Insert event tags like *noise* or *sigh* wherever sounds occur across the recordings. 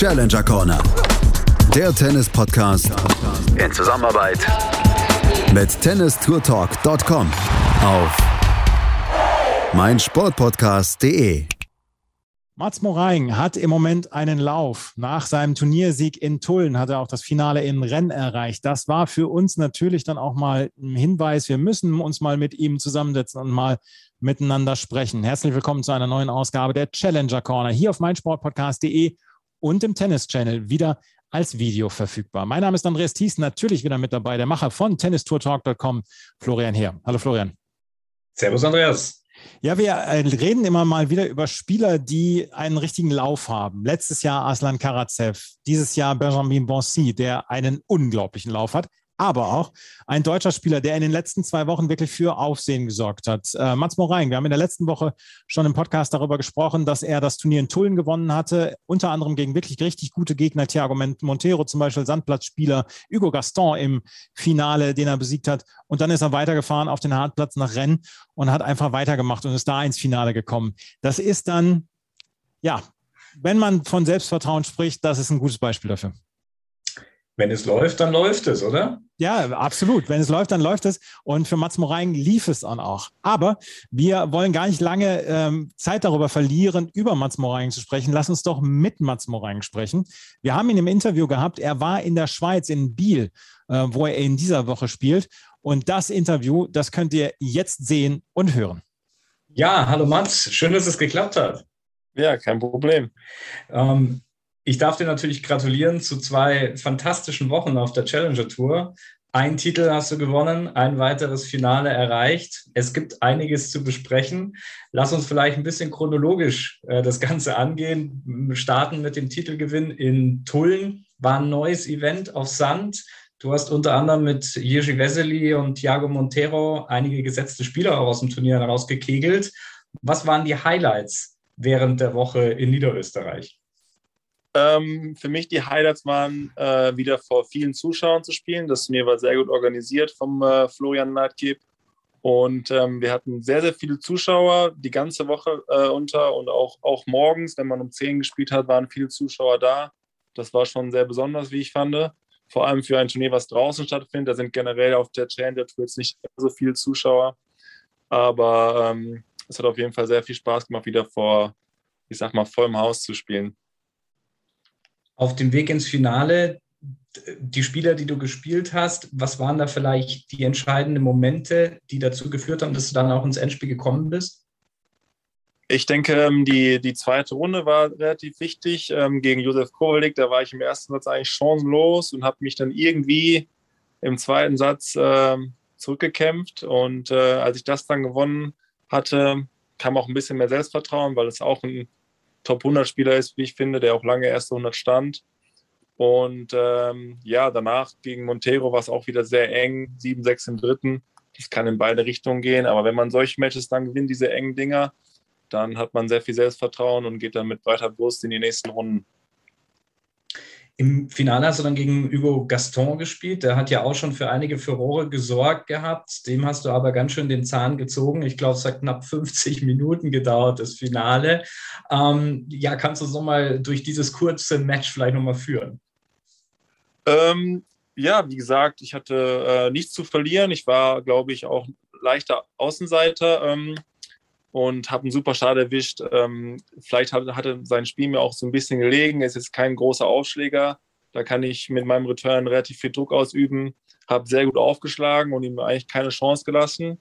Challenger Corner. Der Tennis-Podcast in Zusammenarbeit mit tennistourtalk.com auf meinsportpodcast.de. Mats Moraing hat im Moment einen Lauf. Nach seinem Turniersieg in Tulln hat er auch das Finale in Rennes erreicht. Das war für uns natürlich dann auch mal ein Hinweis. Wir müssen uns mal mit ihm zusammensetzen und mal miteinander sprechen. Herzlich willkommen zu einer neuen Ausgabe der Challenger Corner hier auf meinsportpodcast.de und im Tennis Channel wieder als Video verfügbar. Mein Name ist Andreas Thies, natürlich wieder mit dabei, der Macher von tennistourtalk.com, Florian Heer. Hallo Florian. Servus Andreas. Ja, wir äh, reden immer mal wieder über Spieler, die einen richtigen Lauf haben. Letztes Jahr Aslan Karatsev, dieses Jahr Benjamin Bonsi, der einen unglaublichen Lauf hat aber auch ein deutscher Spieler, der in den letzten zwei Wochen wirklich für Aufsehen gesorgt hat. Äh, Mats Morain, wir haben in der letzten Woche schon im Podcast darüber gesprochen, dass er das Turnier in Tulln gewonnen hatte, unter anderem gegen wirklich richtig gute Gegner, Thiago Montero zum Beispiel, Sandplatzspieler, Hugo Gaston im Finale, den er besiegt hat. Und dann ist er weitergefahren auf den Hartplatz nach Rennes und hat einfach weitergemacht und ist da ins Finale gekommen. Das ist dann, ja, wenn man von Selbstvertrauen spricht, das ist ein gutes Beispiel dafür. Wenn es läuft, dann läuft es, oder? Ja, absolut. Wenn es läuft, dann läuft es. Und für Mats Moraing lief es dann auch. Aber wir wollen gar nicht lange ähm, Zeit darüber verlieren, über Mats Moraing zu sprechen. Lass uns doch mit Mats Moraing sprechen. Wir haben ihn im Interview gehabt. Er war in der Schweiz, in Biel, äh, wo er in dieser Woche spielt. Und das Interview, das könnt ihr jetzt sehen und hören. Ja, hallo Mats. Schön, dass es geklappt hat. Ja, kein Problem. Ähm, ich darf dir natürlich gratulieren zu zwei fantastischen Wochen auf der Challenger Tour. Ein Titel hast du gewonnen, ein weiteres Finale erreicht. Es gibt einiges zu besprechen. Lass uns vielleicht ein bisschen chronologisch äh, das Ganze angehen. Wir starten mit dem Titelgewinn in Tulln. War ein neues Event auf Sand. Du hast unter anderem mit Jiří Vesely und Thiago Montero einige gesetzte Spieler auch aus dem Turnier herausgekegelt. Was waren die Highlights während der Woche in Niederösterreich? Ähm, für mich die Highlights waren, äh, wieder vor vielen Zuschauern zu spielen. Das Turnier war sehr gut organisiert vom äh, Florian Nightkeep. Und ähm, wir hatten sehr, sehr viele Zuschauer die ganze Woche äh, unter und auch, auch morgens, wenn man um 10 gespielt hat, waren viele Zuschauer da. Das war schon sehr besonders, wie ich fand. Vor allem für ein Turnier, was draußen stattfindet. Da sind generell auf der Challenger Tour jetzt nicht so viele Zuschauer. Aber ähm, es hat auf jeden Fall sehr viel Spaß gemacht, wieder vor, ich sag mal, vollem Haus zu spielen auf dem Weg ins Finale, die Spieler, die du gespielt hast, was waren da vielleicht die entscheidenden Momente, die dazu geführt haben, dass du dann auch ins Endspiel gekommen bist? Ich denke, ähm, die, die zweite Runde war relativ wichtig ähm, gegen Josef Kowalik. Da war ich im ersten Satz eigentlich chancenlos und habe mich dann irgendwie im zweiten Satz äh, zurückgekämpft. Und äh, als ich das dann gewonnen hatte, kam auch ein bisschen mehr Selbstvertrauen, weil es auch ein Top-100-Spieler ist, wie ich finde, der auch lange erste 100 stand. Und ähm, ja, danach gegen Montero war es auch wieder sehr eng, 7-6 im dritten. Das kann in beide Richtungen gehen, aber wenn man solche Matches dann gewinnt, diese engen Dinger, dann hat man sehr viel Selbstvertrauen und geht dann mit breiter Brust in die nächsten Runden. Im Finale hast du dann gegen Hugo Gaston gespielt. Der hat ja auch schon für einige Furore gesorgt gehabt. Dem hast du aber ganz schön den Zahn gezogen. Ich glaube, es hat knapp 50 *laughs* Minuten gedauert, das Finale. Ähm, ja, kannst du so mal durch dieses kurze Match vielleicht nochmal führen? Ähm, ja, wie gesagt, ich hatte äh, nichts zu verlieren. Ich war, glaube ich, auch leichter Außenseiter. Ähm, und habe einen super Start erwischt. Ähm, vielleicht hat, hatte sein Spiel mir auch so ein bisschen gelegen. Es ist kein großer Aufschläger. Da kann ich mit meinem Return relativ viel Druck ausüben. Habe sehr gut aufgeschlagen und ihm eigentlich keine Chance gelassen.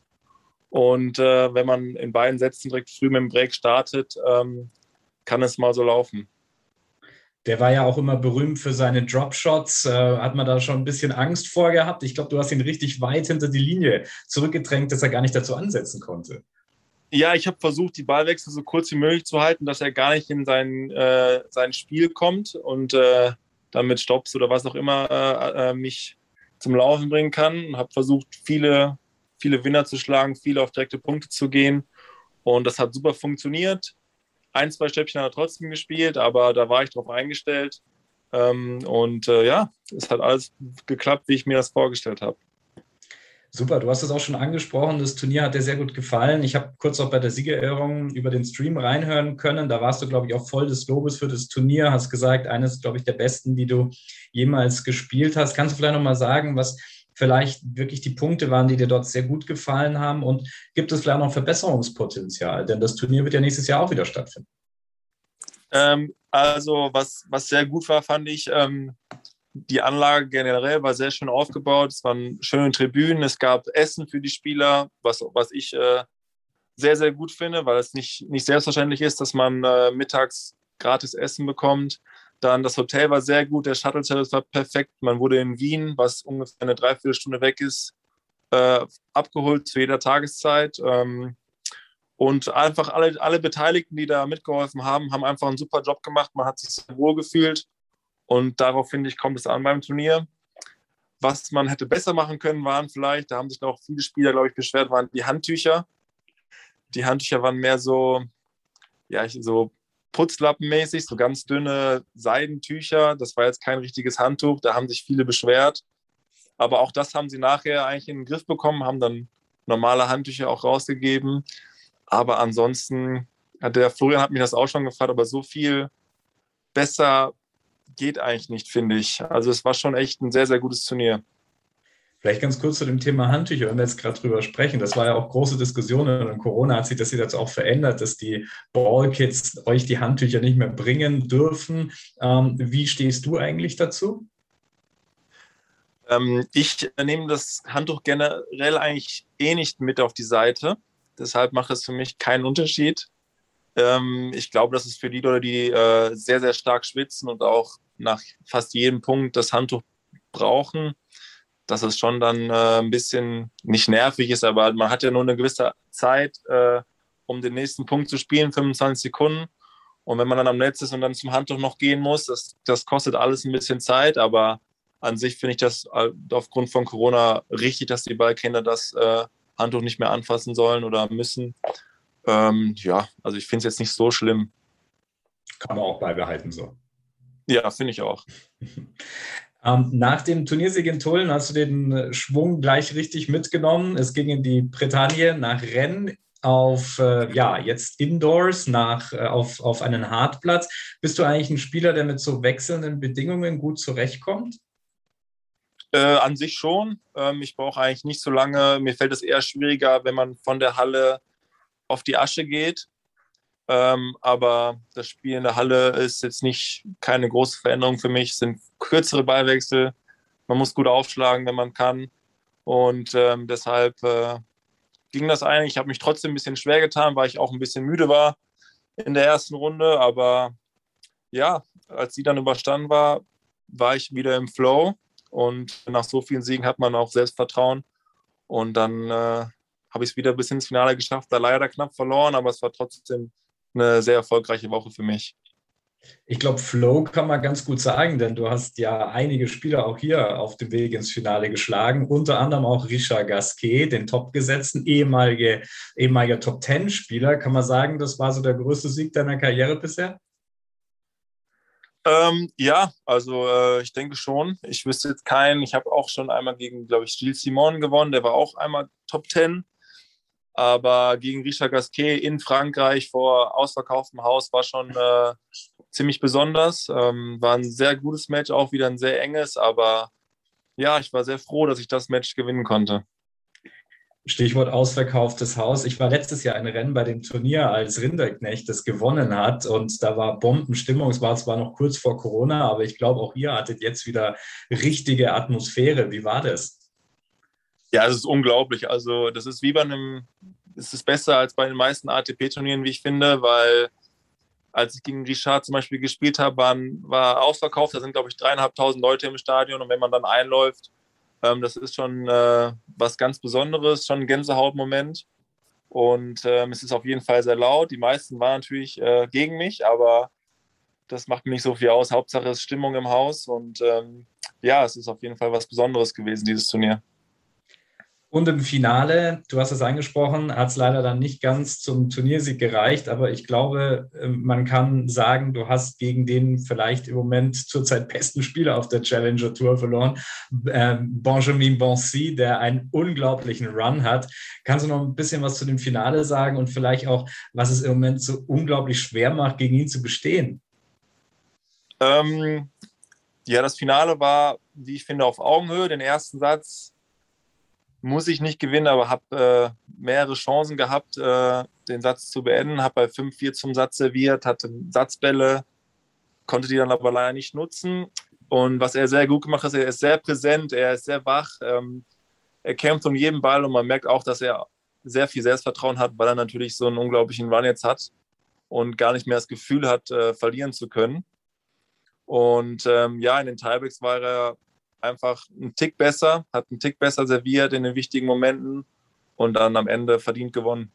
Und äh, wenn man in beiden Sätzen direkt früh mit dem Break startet, ähm, kann es mal so laufen. Der war ja auch immer berühmt für seine Dropshots. Äh, hat man da schon ein bisschen Angst vor gehabt? Ich glaube, du hast ihn richtig weit hinter die Linie zurückgedrängt, dass er gar nicht dazu ansetzen konnte. Ja, ich habe versucht, die Ballwechsel so kurz wie möglich zu halten, dass er gar nicht in sein, äh, sein Spiel kommt und äh, dann mit Stops oder was auch immer äh, äh mich zum Laufen bringen kann. Habe versucht, viele, viele Winner zu schlagen, viele auf direkte Punkte zu gehen. Und das hat super funktioniert. Ein, zwei Stäbchen hat er trotzdem gespielt, aber da war ich drauf eingestellt. Ähm, und äh, ja, es hat alles geklappt, wie ich mir das vorgestellt habe. Super, du hast es auch schon angesprochen. Das Turnier hat dir sehr gut gefallen. Ich habe kurz auch bei der Siegerehrung über den Stream reinhören können. Da warst du, glaube ich, auch voll des Lobes für das Turnier. Hast gesagt, eines, glaube ich, der besten, die du jemals gespielt hast. Kannst du vielleicht nochmal sagen, was vielleicht wirklich die Punkte waren, die dir dort sehr gut gefallen haben? Und gibt es vielleicht noch Verbesserungspotenzial? Denn das Turnier wird ja nächstes Jahr auch wieder stattfinden. Ähm, also, was, was sehr gut war, fand ich, ähm, die Anlage generell war sehr schön aufgebaut. Es waren schöne Tribünen, es gab Essen für die Spieler, was, was ich äh, sehr, sehr gut finde, weil es nicht, nicht selbstverständlich ist, dass man äh, mittags gratis Essen bekommt. Dann das Hotel war sehr gut, der Shuttle-Service war perfekt. Man wurde in Wien, was ungefähr eine Dreiviertelstunde weg ist, äh, abgeholt zu jeder Tageszeit. Ähm, und einfach alle, alle Beteiligten, die da mitgeholfen haben, haben einfach einen super Job gemacht. Man hat sich sehr wohl gefühlt. Und darauf, finde ich, kommt es an beim Turnier. Was man hätte besser machen können, waren vielleicht, da haben sich noch viele Spieler, glaube ich, beschwert, waren die Handtücher. Die Handtücher waren mehr so, ja, so putzlappenmäßig, so ganz dünne Seidentücher. Das war jetzt kein richtiges Handtuch, da haben sich viele beschwert. Aber auch das haben sie nachher eigentlich in den Griff bekommen, haben dann normale Handtücher auch rausgegeben. Aber ansonsten der Florian hat mich das auch schon gefragt, aber so viel besser geht eigentlich nicht, finde ich. Also es war schon echt ein sehr, sehr gutes Turnier. Vielleicht ganz kurz zu dem Thema Handtücher, wenn wir jetzt gerade drüber sprechen. Das war ja auch große Diskussionen und Corona hat sich das jetzt auch verändert, dass die Ballkids euch die Handtücher nicht mehr bringen dürfen. Ähm, wie stehst du eigentlich dazu? Ähm, ich nehme das Handtuch generell eigentlich eh nicht mit auf die Seite. Deshalb macht es für mich keinen Unterschied. Ähm, ich glaube, das ist für die Leute, die äh, sehr, sehr stark schwitzen und auch nach fast jedem Punkt das Handtuch brauchen, dass es schon dann äh, ein bisschen nicht nervig ist, aber man hat ja nur eine gewisse Zeit, äh, um den nächsten Punkt zu spielen, 25 Sekunden. Und wenn man dann am Netz ist und dann zum Handtuch noch gehen muss, das, das kostet alles ein bisschen Zeit, aber an sich finde ich das äh, aufgrund von Corona richtig, dass die Ballkinder das äh, Handtuch nicht mehr anfassen sollen oder müssen. Ähm, ja, also ich finde es jetzt nicht so schlimm. Kann man auch beibehalten so. Ja, finde ich auch. *laughs* Ähm, nach dem Turniersieg in Tulln hast du den Schwung gleich richtig mitgenommen. Es ging in die Bretagne nach Rennes auf, äh, ja, jetzt Indoors, nach, äh, auf, auf einen Hartplatz. Bist du eigentlich ein Spieler, der mit so wechselnden Bedingungen gut zurechtkommt? Äh, an sich schon. Ähm, ich brauche eigentlich nicht so lange. Mir fällt es eher schwieriger, wenn man von der Halle auf die Asche geht. Ähm, aber das Spiel in der Halle ist jetzt nicht keine große Veränderung für mich. Es sind kürzere Ballwechsel. Man muss gut aufschlagen, wenn man kann. Und ähm, deshalb äh, ging das eigentlich. Ich habe mich trotzdem ein bisschen schwer getan, weil ich auch ein bisschen müde war in der ersten Runde. Aber ja, als sie dann überstanden war, war ich wieder im Flow. Und nach so vielen Siegen hat man auch Selbstvertrauen. Und dann äh, habe ich es wieder bis ins Finale geschafft, da leider knapp verloren, aber es war trotzdem eine sehr erfolgreiche Woche für mich. Ich glaube, Flow kann man ganz gut sagen, denn du hast ja einige Spieler auch hier auf dem Weg ins Finale geschlagen, unter anderem auch Richard Gasquet, den Topgesetzten, ehemalige, ehemaliger Top-Ten-Spieler. Kann man sagen, das war so der größte Sieg deiner Karriere bisher? Ähm, ja, also äh, ich denke schon. Ich wüsste jetzt keinen. Ich habe auch schon einmal gegen, glaube ich, Gilles Simon gewonnen. Der war auch einmal Top Ten. Aber gegen Richard Gasquet in Frankreich vor ausverkauftem Haus war schon äh, ziemlich besonders. Ähm, war ein sehr gutes Match, auch wieder ein sehr enges. Aber ja, ich war sehr froh, dass ich das Match gewinnen konnte. Stichwort ausverkauftes Haus. Ich war letztes Jahr ein Rennen bei dem Turnier, als Rinderknecht das gewonnen hat und da war Bombenstimmung. Es war zwar noch kurz vor Corona, aber ich glaube, auch ihr hattet jetzt wieder richtige Atmosphäre. Wie war das? Ja, es ist unglaublich. Also, das ist wie bei einem, es ist besser als bei den meisten ATP-Turnieren, wie ich finde, weil als ich gegen Richard zum Beispiel gespielt habe, waren, war ausverkauft. Da sind, glaube ich, dreieinhalbtausend Leute im Stadion und wenn man dann einläuft, ähm, das ist schon äh, was ganz Besonderes, schon ein Gänsehautmoment. Und ähm, es ist auf jeden Fall sehr laut. Die meisten waren natürlich äh, gegen mich, aber das macht mir nicht so viel aus. Hauptsache ist Stimmung im Haus und ähm, ja, es ist auf jeden Fall was Besonderes gewesen, dieses Turnier. Und im Finale, du hast es angesprochen, hat es leider dann nicht ganz zum Turniersieg gereicht, aber ich glaube, ähm, man kann sagen, du hast gegen den vielleicht im Moment zurzeit besten Spieler auf der Challenger Tour verloren, ähm, Benjamin Bonsi, der einen unglaublichen Run hat. Kannst du noch ein bisschen was zu dem Finale sagen und vielleicht auch, was es im Moment so unglaublich schwer macht, gegen ihn zu bestehen? Ähm, ja, das Finale war, wie ich finde, auf Augenhöhe. Den ersten Satz muss ich nicht gewinnen, aber habe äh, mehrere Chancen gehabt, äh, den Satz zu beenden. Habe bei 5-4 zum Satz serviert, hatte Satzbälle, konnte die dann aber leider nicht nutzen. Und was er sehr gut gemacht hat, er ist sehr präsent, er ist sehr wach, ähm, er kämpft um jeden Ball und man merkt auch, dass er sehr viel Selbstvertrauen hat, weil er natürlich so einen unglaublichen Run jetzt hat und gar nicht mehr das Gefühl hat, äh, verlieren zu können. Und ähm, ja, in den Tiebreaks war er einfach einen Tick besser, hat einen Tick besser serviert in den wichtigen Momenten und dann am Ende verdient gewonnen.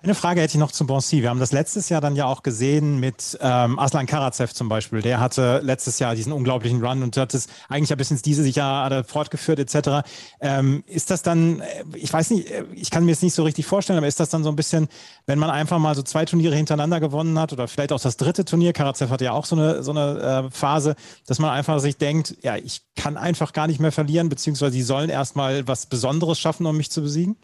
Eine Frage hätte ich noch zum Bonsi. Wir haben das letztes Jahr dann ja auch gesehen mit ähm, Aslan Karatsev zum Beispiel. Der hatte letztes Jahr diesen unglaublichen Run und hat es eigentlich ja bis ins diese Jahr fortgeführt etc. Ähm, ist das dann, äh, ich weiß nicht, äh, ich kann mir es nicht so richtig vorstellen, aber ist das dann so ein bisschen, wenn man einfach mal so zwei Turniere hintereinander gewonnen hat oder vielleicht auch das dritte Turnier, Karatsev hatte ja auch so eine, so eine äh, Phase, dass man einfach sich denkt, ja, ich kann einfach gar nicht mehr verlieren, beziehungsweise sie sollen erstmal was Besonderes schaffen, um mich zu besiegen?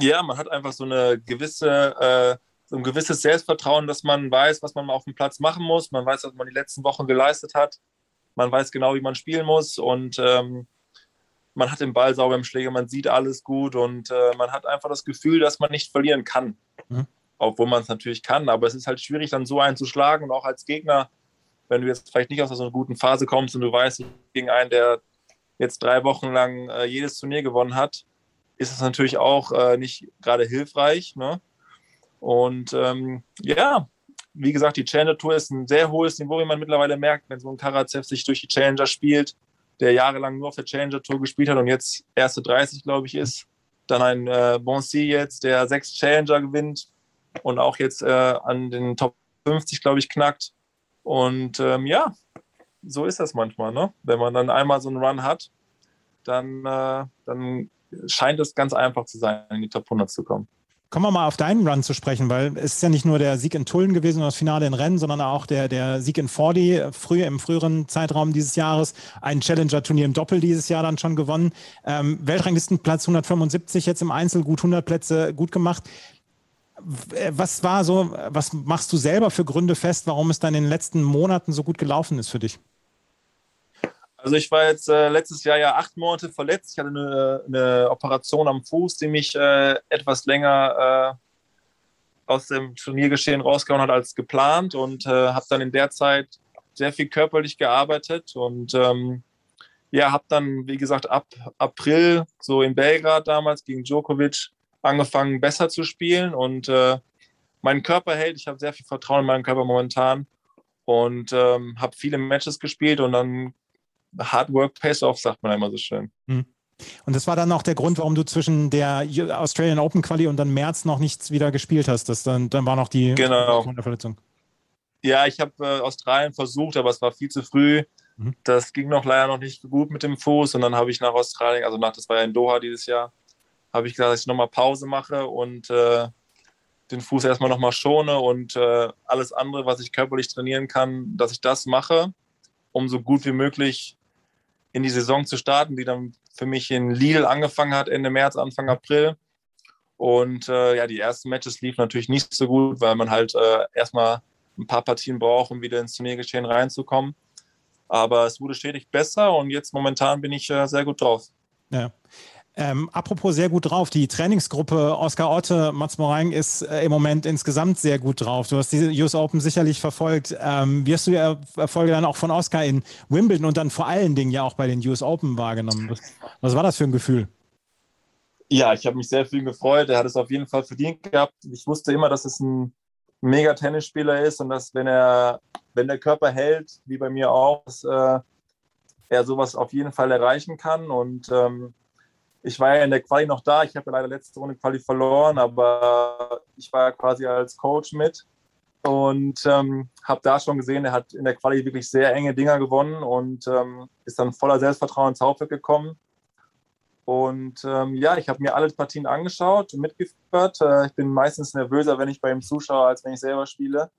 Ja, man hat einfach so eine gewisse, äh, so ein gewisses Selbstvertrauen, dass man weiß, was man auf dem Platz machen muss. Man weiß, was man die letzten Wochen geleistet hat. Man weiß genau, wie man spielen muss und ähm, man hat den Ball sauber im Schläger, man sieht alles gut und äh, man hat einfach das Gefühl, dass man nicht verlieren kann. Mhm. Obwohl man es natürlich kann, aber es ist halt schwierig, dann so einzuschlagen und auch als Gegner, wenn du jetzt vielleicht nicht aus so einer guten Phase kommst und du weißt, gegen einen, der jetzt drei Wochen lang äh, jedes Turnier gewonnen hat, ist es natürlich auch äh, nicht gerade hilfreich. Ne? Und ähm, ja, wie gesagt, die Challenger Tour ist ein sehr hohes Niveau, wie man mittlerweile merkt, wenn so ein Karatsev sich durch die Challenger spielt, der jahrelang nur auf der Challenger Tour gespielt hat und jetzt erste 30, glaube ich, ist. Dann ein äh, Bonsi jetzt, der sechs Challenger gewinnt und auch jetzt äh, an den Top 50, glaube ich, knackt. Und ähm, ja, so ist das manchmal, ne? Wenn man dann einmal so einen Run hat, dann, äh, dann scheint es ganz einfach zu sein, in die Top 100 zu kommen. Kommen wir mal auf deinen Run zu sprechen, weil es ist ja nicht nur der Sieg in Tulln gewesen und das Finale in Rennen, sondern auch der, der Sieg in Fordi früher im früheren Zeitraum dieses Jahres, ein Challenger-Turnier im Doppel dieses Jahr dann schon gewonnen. Ähm, Weltranglistenplatz 175 jetzt im Einzel, gut 100 Plätze gut gemacht. Was war so, was machst du selber für Gründe fest, warum es dann in den letzten Monaten so gut gelaufen ist für dich? Also ich war jetzt äh, letztes Jahr ja acht Monate verletzt. Ich hatte eine, eine Operation am Fuß, die mich äh, etwas länger äh, aus dem Turniergeschehen rausgehauen hat als geplant und äh, habe dann in der Zeit sehr viel körperlich gearbeitet und ähm, ja, habe dann, wie gesagt, ab April so in Belgrad damals gegen Djokovic angefangen, besser zu spielen und äh, mein Körper hält. Ich habe sehr viel Vertrauen in meinen Körper momentan und ähm, habe viele Matches gespielt und dann Hard Work pays off, sagt man immer so schön. Hm. Und das war dann auch der Grund, warum du zwischen der Australian Open Quali und dann März noch nichts wieder gespielt hast. Das dann, dann war noch die genau. Verletzung. Ja, ich habe äh, Australien versucht, aber es war viel zu früh. Mhm. Das ging noch leider noch nicht gut mit dem Fuß. Und dann habe ich nach Australien, also nach, das war ja in Doha dieses Jahr, habe ich gesagt, dass ich nochmal Pause mache und äh, den Fuß erstmal nochmal schone und äh, alles andere, was ich körperlich trainieren kann, dass ich das mache, um so gut wie möglich in die Saison zu starten, die dann für mich in Lille angefangen hat, Ende März, Anfang April. Und äh, ja, die ersten Matches liefen natürlich nicht so gut, weil man halt äh, erstmal ein paar Partien braucht, um wieder ins Turniergeschehen reinzukommen. Aber es wurde stetig besser und jetzt momentan bin ich äh, sehr gut drauf. Ja. Ähm, apropos sehr gut drauf, die Trainingsgruppe Oskar Otte, Mats Morang ist äh, im Moment insgesamt sehr gut drauf. Du hast die US Open sicherlich verfolgt. Ähm, wie hast du die Erfolge dann auch von Oskar in Wimbledon und dann vor allen Dingen ja auch bei den US Open wahrgenommen? Was, was war das für ein Gefühl? Ja, ich habe mich sehr viel gefreut. Er hat es auf jeden Fall verdient gehabt. Ich wusste immer, dass es ein mega Tennisspieler ist und dass, wenn er, wenn der Körper hält, wie bei mir auch, dass, äh, er sowas auf jeden Fall erreichen kann. Und ähm, ich war ja in der Quali noch da. Ich habe ja leider letzte Runde Quali verloren, aber ich war ja quasi als Coach mit und ähm, habe da schon gesehen, er hat in der Quali wirklich sehr enge Dinger gewonnen und ähm, ist dann voller Selbstvertrauen ins Hauptfeld gekommen. Und ähm, ja, ich habe mir alle Partien angeschaut und mitgeführt. Äh, ich bin meistens nervöser, wenn ich bei ihm zuschaue, als wenn ich selber spiele.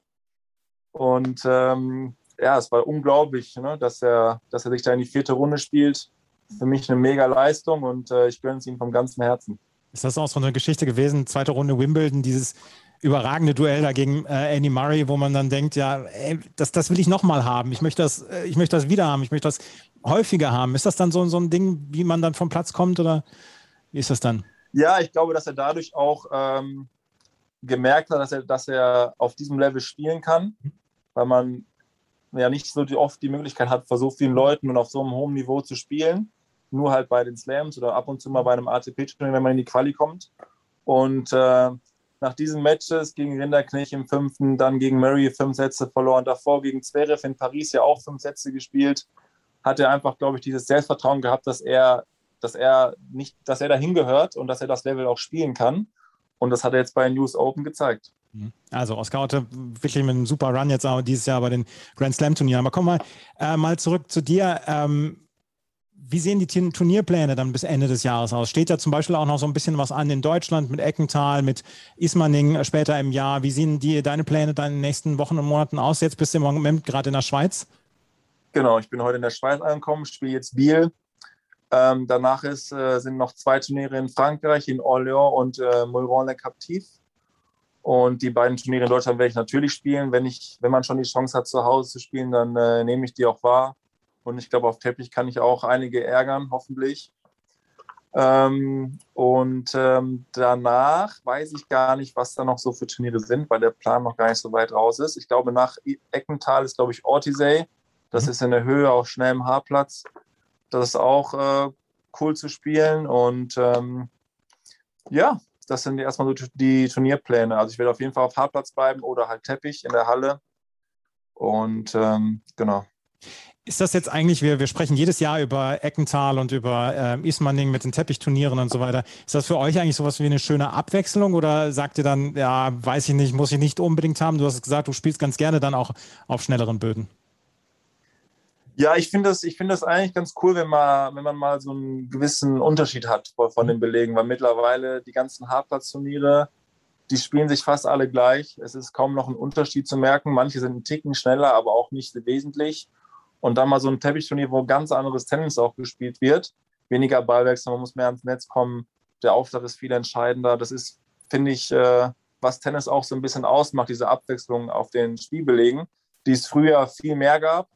Und ähm, ja, es war unglaublich, ne, dass, er, dass er sich da in die vierte Runde spielt. Für mich eine mega Leistung und äh, ich gönne es ihm vom ganzen Herzen. Ist das auch so eine Geschichte gewesen, zweite Runde Wimbledon, dieses überragende Duell da gegen äh, Andy Murray, wo man dann denkt, ja, ey, das, das will ich nochmal haben. Ich möchte das, äh, ich möchte das wieder haben, ich möchte das häufiger haben. Ist das dann so, so ein Ding, wie man dann vom Platz kommt oder wie ist das dann? Ja, ich glaube, dass er dadurch auch ähm, gemerkt hat, dass er, dass er auf diesem Level spielen kann, weil man ja nicht so oft die Möglichkeit hat, vor so vielen Leuten und auf so einem hohen Niveau zu spielen. Nur halt bei den Slams oder ab und zu mal bei einem ATP-Turnier, wenn man in die Quali kommt. Und äh, nach diesen Matches gegen Rinderknecht im fünften, dann gegen Murray fünf Sätze verloren, davor gegen Zverev in Paris ja auch fünf Sätze gespielt, hat er einfach, glaube ich, dieses Selbstvertrauen gehabt, dass er, dass er nicht, dass er dahin gehört und dass er das Level auch spielen kann. Und das hat er jetzt bei News Open gezeigt. Mhm. Also Oskar Otte wirklich mit einem super Run jetzt auch dieses Jahr bei den Grand Slam Turnieren. Aber komm mal, äh, mal zurück zu dir. Ähm, wie sehen die Turnierpläne dann bis Ende des Jahres aus? Steht ja zum Beispiel auch noch so ein bisschen was an in Deutschland mit Eckental, mit Ismaning später im Jahr. Wie sehen die, deine Pläne dann in den nächsten Wochen und Monaten aus? Jetzt bist du im Moment gerade in der Schweiz. Genau, ich bin heute in der Schweiz angekommen, spiele jetzt Biel. Ähm, danach ist, äh, sind noch zwei Turniere in Frankreich, in Orléans und äh, Moiron-le-Captif. Und die beiden Turniere in Deutschland werde ich natürlich spielen. Wenn, ich, wenn man schon die Chance hat, zu Hause zu spielen, dann äh, nehme ich die auch wahr. Und ich glaube, auf Teppich kann ich auch einige ärgern, hoffentlich. Ähm, und ähm, danach weiß ich gar nicht, was da noch so für Turniere sind, weil der Plan noch gar nicht so weit raus ist. Ich glaube, nach Eckental ist, glaube ich, Ortisei. Das mhm. ist in der Höhe, auch schnell im Haarplatz. Das ist auch äh, cool zu spielen. Und ähm, ja, das sind erstmal so die Turnierpläne. Also ich werde auf jeden Fall auf Hartplatz bleiben oder halt Teppich in der Halle. Und ähm, genau. Ist das jetzt eigentlich, wir, wir sprechen jedes Jahr über Eckental und über äh, Ismaning mit den Teppichturnieren und so weiter. Ist das für euch eigentlich sowas wie eine schöne Abwechslung oder sagt ihr dann, ja, weiß ich nicht, muss ich nicht unbedingt haben? Du hast gesagt, du spielst ganz gerne dann auch auf schnelleren Böden. Ja, ich finde das, find das eigentlich ganz cool, wenn man, wenn man mal so einen gewissen Unterschied hat von den Belegen, weil mittlerweile die ganzen Hartplatzturniere, die spielen sich fast alle gleich. Es ist kaum noch ein Unterschied zu merken. Manche sind einen Ticken schneller, aber auch nicht wesentlich. Und dann mal so ein Teppichturnier, wo ganz anderes Tennis auch gespielt wird. Weniger Ballwechsel, man muss mehr ans Netz kommen. Der Aufschlag ist viel entscheidender. Das ist, finde ich, äh, was Tennis auch so ein bisschen ausmacht, diese Abwechslung auf den Spielbelegen, die es früher viel mehr gab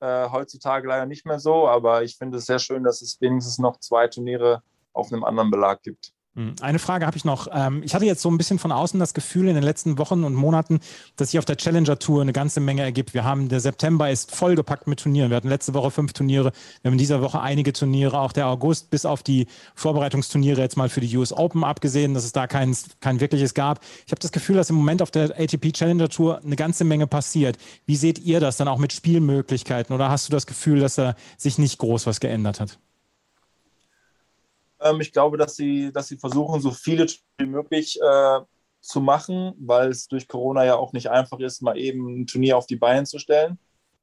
äh, heutzutage leider nicht mehr so, aber ich finde es sehr schön, dass es wenigstens noch zwei Turniere auf einem anderen Belag gibt. Hm. Eine Frage habe ich noch. Ähm, ich hatte jetzt so ein bisschen von außen das Gefühl in den letzten Wochen und Monaten, dass sich auf der Challenger Tour eine ganze Menge ergibt. Wir haben, der September ist vollgepackt mit Turnieren. Wir hatten letzte Woche fünf Turniere. Wir haben in dieser Woche einige Turniere. Auch der August bis auf die Vorbereitungsturniere jetzt mal für die US Open abgesehen, dass es da kein, kein wirkliches gab. Ich habe das Gefühl, dass im Moment auf der ATP Challenger Tour eine ganze Menge passiert. Wie seht ihr das dann auch mit Spielmöglichkeiten? Oder hast du das Gefühl, dass da sich nicht groß was geändert hat? Ähm, ich glaube, dass sie, dass sie versuchen, so viele wie möglich äh, zu machen, weil es durch Corona ja auch nicht einfach ist, mal eben ein Turnier auf die Beine zu stellen.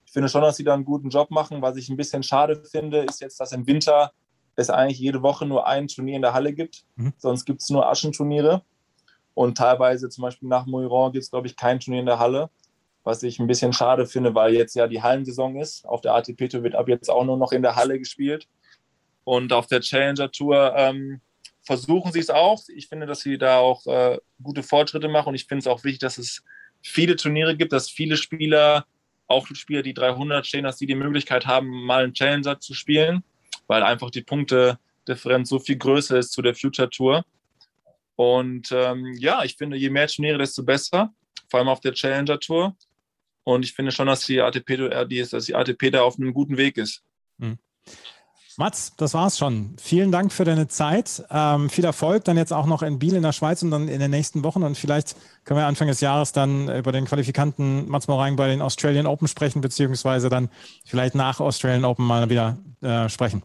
Ich finde schon, dass sie da einen guten Job machen. Was ich ein bisschen schade finde, ist jetzt, dass im Winter es eigentlich jede Woche nur ein Turnier in der Halle gibt. Mhm. Sonst gibt es nur Aschenturniere. Und teilweise, zum Beispiel nach Moiron, gibt es, glaube ich, kein Turnier in der Halle. Was ich ein bisschen schade finde, weil jetzt ja die Hallensaison ist. Auf der ATP Tour wird ab jetzt auch nur noch in der Halle gespielt. Und auf der Challenger Tour ähm, versuchen sie es auch. Ich finde, dass sie da auch äh, gute Fortschritte machen. Und ich finde es auch wichtig, dass es viele Turniere gibt, dass viele Spieler, auch Spieler, die 300 stehen, dass sie die Möglichkeit haben, mal einen Challenger zu spielen, weil einfach die Punktedifferenz so viel größer ist zu der Future Tour. Und ähm, ja, ich finde, je mehr Turniere, desto besser, vor allem auf der Challenger Tour. Und ich finde schon, dass die ATP, äh, dass die ATP da auf einem guten Weg ist. Mhm. Mats, das war's schon. Vielen Dank für deine Zeit. Ähm, viel Erfolg dann jetzt auch noch in Biel in der Schweiz und dann in den nächsten Wochen. Und vielleicht können wir Anfang des Jahres dann über den Qualifikanten Mats Moraing bei den Australian Open sprechen, beziehungsweise dann vielleicht nach Australian Open mal wieder äh, sprechen.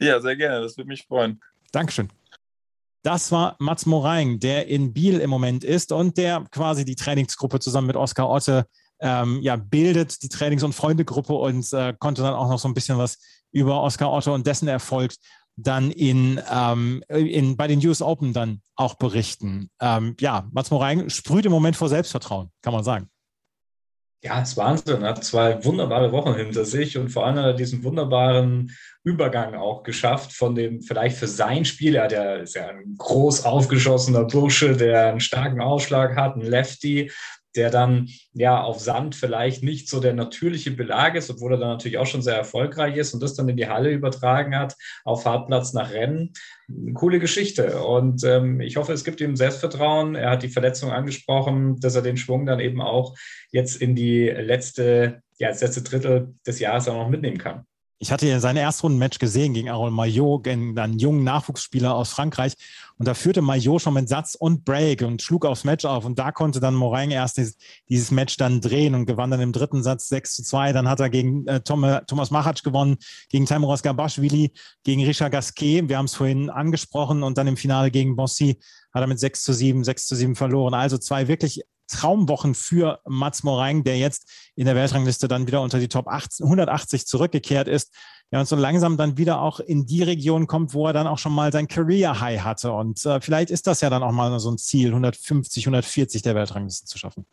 Ja, sehr gerne. Das würde mich freuen. Dankeschön. Das war Mats Moraing, der in Biel im Moment ist und der quasi die Trainingsgruppe zusammen mit Oskar Otte ähm, ja, bildet, die Trainings- und Freundegruppe und äh, konnte dann auch noch so ein bisschen was über Oskar Otto und dessen Erfolg dann in, ähm, in, bei den US Open dann auch berichten. Ähm, ja, Mats Moraing sprüht im Moment vor Selbstvertrauen, kann man sagen. Ja, ist Wahnsinn. Er hat zwei wunderbare Wochen hinter sich und vor allem hat er diesen wunderbaren Übergang auch geschafft von dem vielleicht für sein Spiel. Er ja, ist ja ein groß aufgeschossener Bursche, der einen starken Ausschlag hat, ein Lefty, der dann ja auf Sand vielleicht nicht so der natürliche Belag ist, obwohl er dann natürlich auch schon sehr erfolgreich ist und das dann in die Halle übertragen hat, auf Hartplatz nach Rennen. Coole Geschichte. Und ähm, ich hoffe, es gibt ihm Selbstvertrauen. Er hat die Verletzung angesprochen, dass er den Schwung dann eben auch jetzt in die letzte, ja, das letzte Drittel des Jahres auch noch mitnehmen kann. Ich hatte ja sein Erstrunden-Match gesehen gegen Aaron Maillot, einen jungen Nachwuchsspieler aus Frankreich. Und da führte Maillot schon mit Satz und Break und schlug aufs Match auf. Und da konnte dann Moraing erst dieses, Match dann drehen und gewann dann im dritten Satz 6 zu 2. Dann hat er gegen äh, Tom, Thomas Machac gewonnen, gegen Taimuras Gabashvili, gegen Richard Gasquet. Wir haben es vorhin angesprochen. Und dann im Finale gegen Bonsi hat er mit 6 zu 7, 6 zu 7 verloren. Also zwei wirklich Traumwochen für Mats Moraing, der jetzt in der Weltrangliste dann wieder unter die Top 18, 180 zurückgekehrt ist. Ja, und so langsam dann wieder auch in die Region kommt, wo er dann auch schon mal sein Career High hatte. Und äh, vielleicht ist das ja dann auch mal so ein Ziel, 150, 140 der Weltrangliste zu schaffen.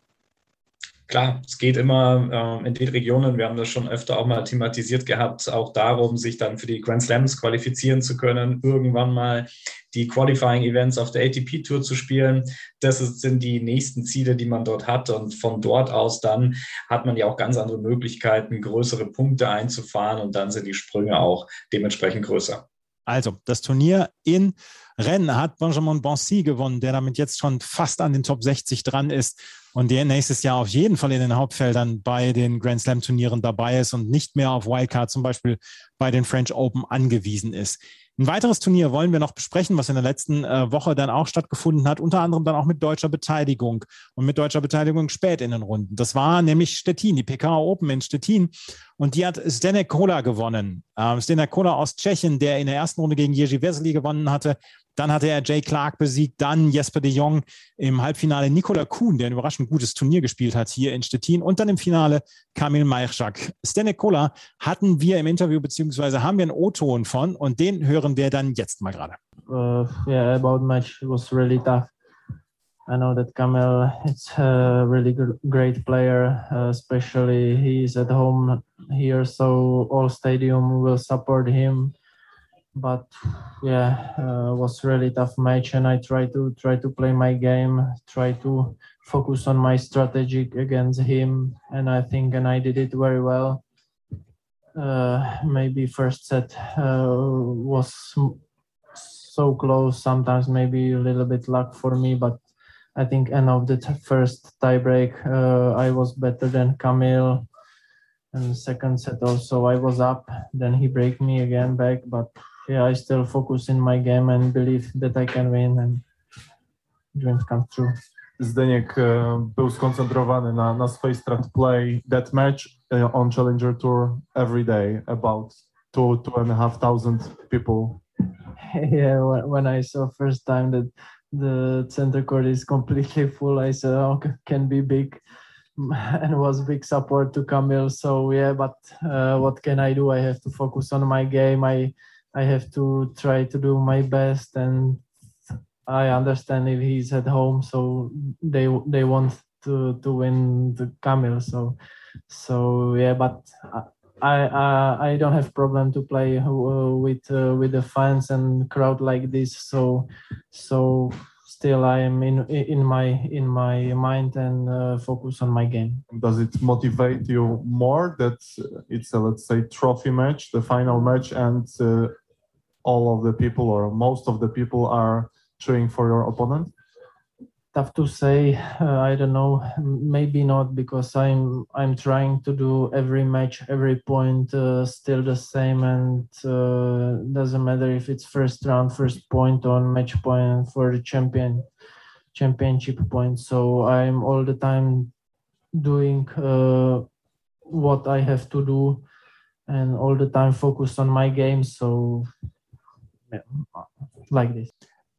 Klar, es geht immer äh, in den Regionen, wir haben das schon öfter auch mal thematisiert gehabt, auch darum, sich dann für die Grand Slams qualifizieren zu können, irgendwann mal die Qualifying-Events auf der ATP-Tour zu spielen. Das sind die nächsten Ziele, die man dort hat. Und von dort aus dann hat man ja auch ganz andere Möglichkeiten, größere Punkte einzufahren und dann sind die Sprünge auch dementsprechend größer. Also, das Turnier in Rennen hat Benjamin Bonsi gewonnen, der damit jetzt schon fast an den Top 60 dran ist und der nächstes Jahr auf jeden Fall in den Hauptfeldern bei den Grand Slam Turnieren dabei ist und nicht mehr auf Wildcard zum Beispiel bei den French Open angewiesen ist. Ein weiteres Turnier wollen wir noch besprechen, was in der letzten äh, Woche dann auch stattgefunden hat, unter anderem dann auch mit deutscher Beteiligung und mit deutscher Beteiligung spät in den Runden. Das war nämlich Stettin, die PK Open in Stettin. Und die hat Zdenek Kola gewonnen. Ähm, Zdenek Kola aus Tschechien, der in der ersten Runde gegen Jerzy Vesely gewonnen hatte, dann hatte er Jay Clark besiegt, dann Jesper de Jong im Halbfinale Nikola Kuhn, der ein überraschend gutes Turnier gespielt hat hier in Stettin und dann im Finale Kamil Majchak. Stanek Kola hatten wir im Interview, beziehungsweise haben wir einen O-Ton von und den hören wir dann jetzt mal gerade. Uh, yeah, about match was really tough. I know that Kamil is a really good, great player, uh, especially he's at home here, so all stadium will support him. But yeah uh, was really tough match and i try to try to play my game try to focus on my strategy against him and i think and i did it very well. Uh, maybe first set uh, was so close sometimes maybe a little bit luck for me but i think end of the first tiebreak uh, i was better than camille. And second set also i was up then he break me again back but yeah, I still focus in my game and believe that I can win and dreams come true. Zdeniek uh, był skoncentrowany na, na swojej strat play that match on Challenger Tour every day about two two and a half thousand people. *laughs* Yeah, when I saw first time that the center court is completely full, I said, "Oh, can be big," *laughs* and was big support to Camille. So yeah, but uh, what can I do? I have to focus on my game. I I have to try to do my best, and I understand if he's at home, so they they want to to win the Camel. So so yeah, but I I I don't have problem to play with uh, with the fans and crowd like this. So so still I am in in my in my mind and uh, focus on my game. Does it motivate you more that it's a let's say trophy match, the final match, and uh, all of the people or most of the people are cheering for your opponent? Tough to say. Uh, I don't know. Maybe not because I'm I'm trying to do every match, every point uh, still the same, and uh, doesn't matter if it's first round, first point on match point for the champion championship point. So I'm all the time doing uh, what I have to do, and all the time focused on my game. So like this.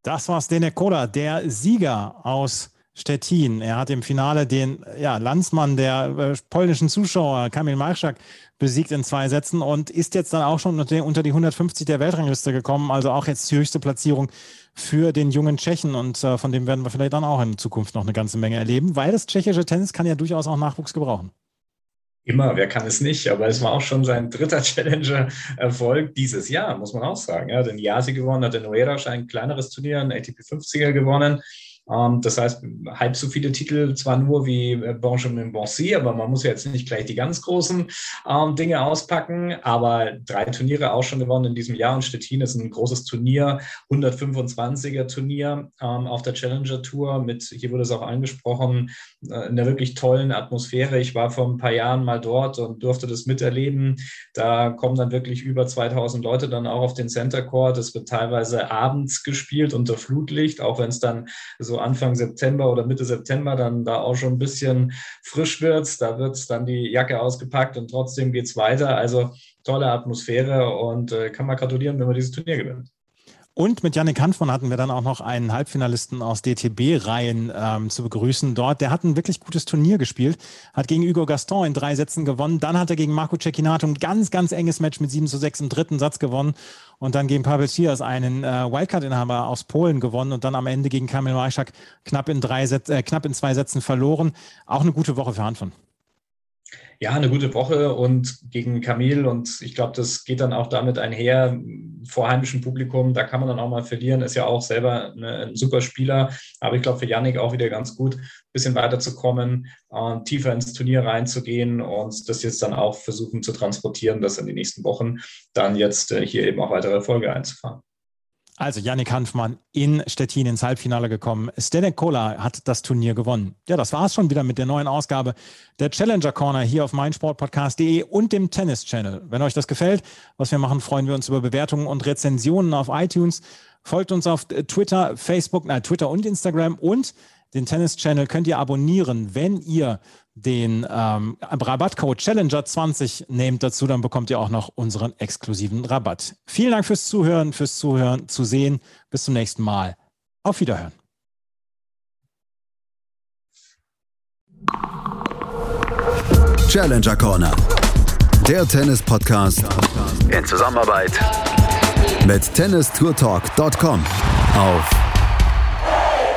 Das war Stene Koda, der Sieger aus Stettin. Er hat im Finale den ja, Landsmann der äh, polnischen Zuschauer, Kamil Marschak, besiegt in zwei Sätzen und ist jetzt dann auch schon unter die 150 der Weltrangliste gekommen. Also auch jetzt die höchste Platzierung für den jungen Tschechen. Und äh, von dem werden wir vielleicht dann auch in Zukunft noch eine ganze Menge erleben, weil das tschechische Tennis kann ja durchaus auch Nachwuchs gebrauchen. Immer, wer kann es nicht? Aber es war auch schon sein dritter *laughs* Challenger-Erfolg dieses Jahr, muss man auch sagen. Er hat in Yasi gewonnen, hat in Oerasch ein kleineres Turnier, ein ATP 50er gewonnen. Ähm, das heißt, halb so viele Titel zwar nur wie äh, Benjamin Bonsi, aber man muss ja jetzt nicht gleich die ganz großen ähm, Dinge auspacken. Aber drei Turniere auch schon gewonnen in diesem Jahr und Stettin ist ein großes Turnier, 125er Turnier ähm, auf der Challenger Tour mit, hier wurde es auch angesprochen, äh, einer wirklich tollen Atmosphäre. Ich war vor ein paar Jahren mal dort und durfte das miterleben. Da kommen dann wirklich über 2000 Leute dann auch auf den Center Court. Es wird teilweise abends gespielt unter Flutlicht, auch wenn es dann so Anfang September oder Mitte September dann da auch schon ein bisschen frisch wird. Da wird dann die Jacke ausgepackt und trotzdem geht es weiter. Also tolle Atmosphäre und äh, kann man gratulieren, wenn man dieses Turnier gewinnt. Und mit Yannick Hanfmann hatten wir dann auch noch einen Halbfinalisten aus DTB-Reihen ähm, zu begrüßen dort. Der hat ein wirklich gutes Turnier gespielt, hat gegen Hugo Gaston in drei Sätzen gewonnen. Dann hat er gegen Marco Cecchinato ein ganz, ganz enges Match mit 7 zu 6 im dritten Satz gewonnen. Und dann gegen Pavel Sias einen äh, Wildcard-Inhaber aus Polen gewonnen und dann am Ende gegen Kamil Majczak knapp in, drei Sätze, äh, knapp in zwei Sätzen verloren. Auch eine gute Woche für Hanfmann ja, eine gute Woche und gegen Kamil und ich glaube, das geht dann auch damit einher vor heimischem Publikum. Da kann man dann auch mal verlieren, ist ja auch selber eine, ein super Spieler. Aber ich glaube, für Yannick auch wieder ganz gut, ein bisschen weiterzukommen, äh, tiefer ins Turnier reinzugehen und das jetzt dann auch versuchen zu transportieren, das in die nächsten Wochen dann jetzt äh, hier eben auch weitere Erfolge einzufahren. Also Yannick Hanfmann in Stettin ins Halbfinale gekommen. Stenek Kola hat das Turnier gewonnen. Ja, das war es schon wieder mit der neuen Ausgabe der Challenger Corner hier auf meinsportpodcast.de und dem Tennis Channel. Wenn euch das gefällt, was wir machen, freuen wir uns über Bewertungen und Rezensionen auf iTunes. Folgt uns auf Twitter, Facebook, na, Twitter und Instagram und den Tennis Channel könnt ihr abonnieren, wenn ihr den ähm, Rabattcode Challenger20 nehmt dazu, dann bekommt ihr auch noch unseren exklusiven Rabatt. Vielen Dank fürs Zuhören, fürs Zuhören, zu sehen. Bis zum nächsten Mal. Auf Wiederhören. Challenger Corner. Der Tennis-Podcast in Zusammenarbeit mit tennistourtalk.com auf